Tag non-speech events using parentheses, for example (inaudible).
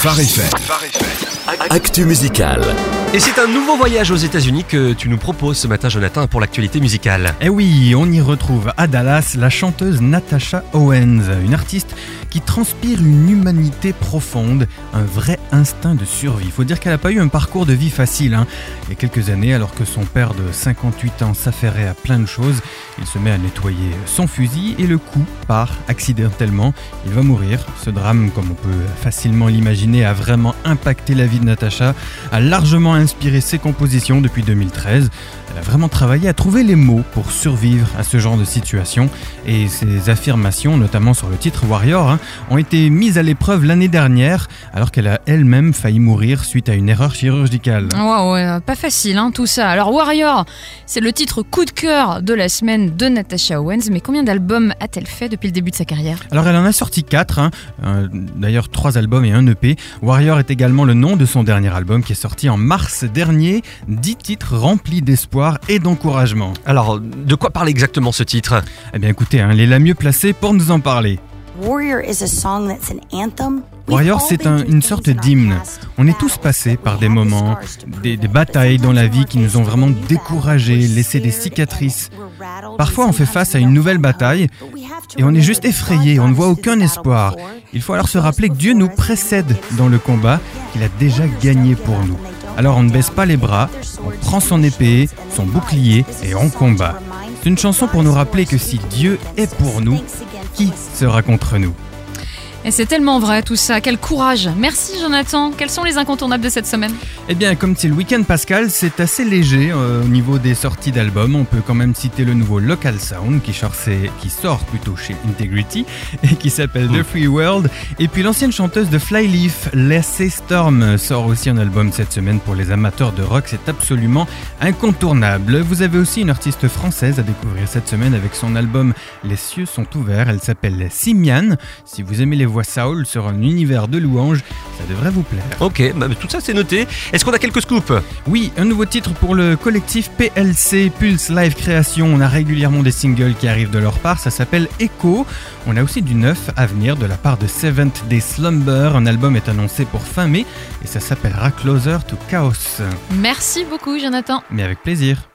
Phare FM. Actu musical. Et c'est un nouveau voyage aux États-Unis que tu nous proposes ce matin, Jonathan, pour l'actualité musicale. Eh oui, on y retrouve à Dallas la chanteuse Natasha Owens, une artiste qui transpire une humanité profonde, un vrai instinct de survie. Il faut dire qu'elle n'a pas eu un parcours de vie facile. Hein. Il y a quelques années, alors que son père de 58 ans s'affairait à plein de choses, il se met à nettoyer son fusil et le coup part accidentellement. Il va mourir. Ce drame, comme on peut facilement l'imaginer, a vraiment impacté la vie de Natasha, a largement inspiré ses compositions depuis 2013. Elle a vraiment travaillé à trouver les mots pour survivre à ce genre de situation et ses affirmations, notamment sur le titre Warrior, hein, ont été mises à l'épreuve l'année dernière alors qu'elle a elle-même failli mourir suite à une erreur chirurgicale. Ouais, ouais, pas facile hein, tout ça. Alors Warrior, c'est le titre coup de cœur de la semaine de Natasha Owens, mais combien d'albums a-t-elle fait depuis le début de sa carrière? Alors elle en a sorti 4, hein, euh, d'ailleurs 3 albums et un EP. Warrior est également le nom de son dernier album qui est sorti en mars dernier, 10 titres remplis d'espoir et d'encouragement. Alors, de quoi parle exactement ce titre? Eh bien écoutez, hein, elle est la mieux placée pour nous en parler. Warrior, c'est une sorte d'hymne. On est tous passés par des moments, des, des, batailles dans la vie qui nous ont vraiment découragés, laissé des cicatrices. Parfois, on fait face à une nouvelle bataille et on est juste effrayé, on ne voit aucun espoir. Il faut alors se rappeler que Dieu nous précède dans le combat, qu'il a déjà gagné pour nous. Alors on ne baisse pas les bras, on prend son épée, son bouclier et on combat. C'est une chanson pour nous rappeler que si Dieu est pour nous, qui sera contre nous? Et c'est tellement vrai tout ça, quel courage. Merci Jonathan. Quels sont les incontournables de cette semaine? Eh bien, comme c'est le week-end pascal, c'est assez léger euh, au niveau des sorties d'albums. On peut quand même citer le nouveau Local Sound qui sort, qui sort plutôt chez Integrity (laughs) et qui s'appelle The Free World. Et puis l'ancienne chanteuse de Flyleaf, Lacey Storm, sort aussi un album cette semaine pour les amateurs de rock. C'est absolument incontournable. Vous avez aussi une artiste française à découvrir cette semaine avec son album Les cieux sont ouverts. Elle s'appelle Simian. Si vous aimez les voix Saul sur un univers de louanges. Ça devrait vous plaire. Ok, bah, tout ça c'est noté. Est-ce qu'on a quelques scoops? Oui, un nouveau titre pour le collectif PLC, Pulse Live Création. On a régulièrement des singles qui arrivent de leur part. Ça s'appelle Echo. On a aussi du neuf à venir de la part de Seventh Day Slumber. Un album est annoncé pour fin mai et ça s'appellera Closer to Chaos. Merci beaucoup, Jonathan. Mais avec plaisir.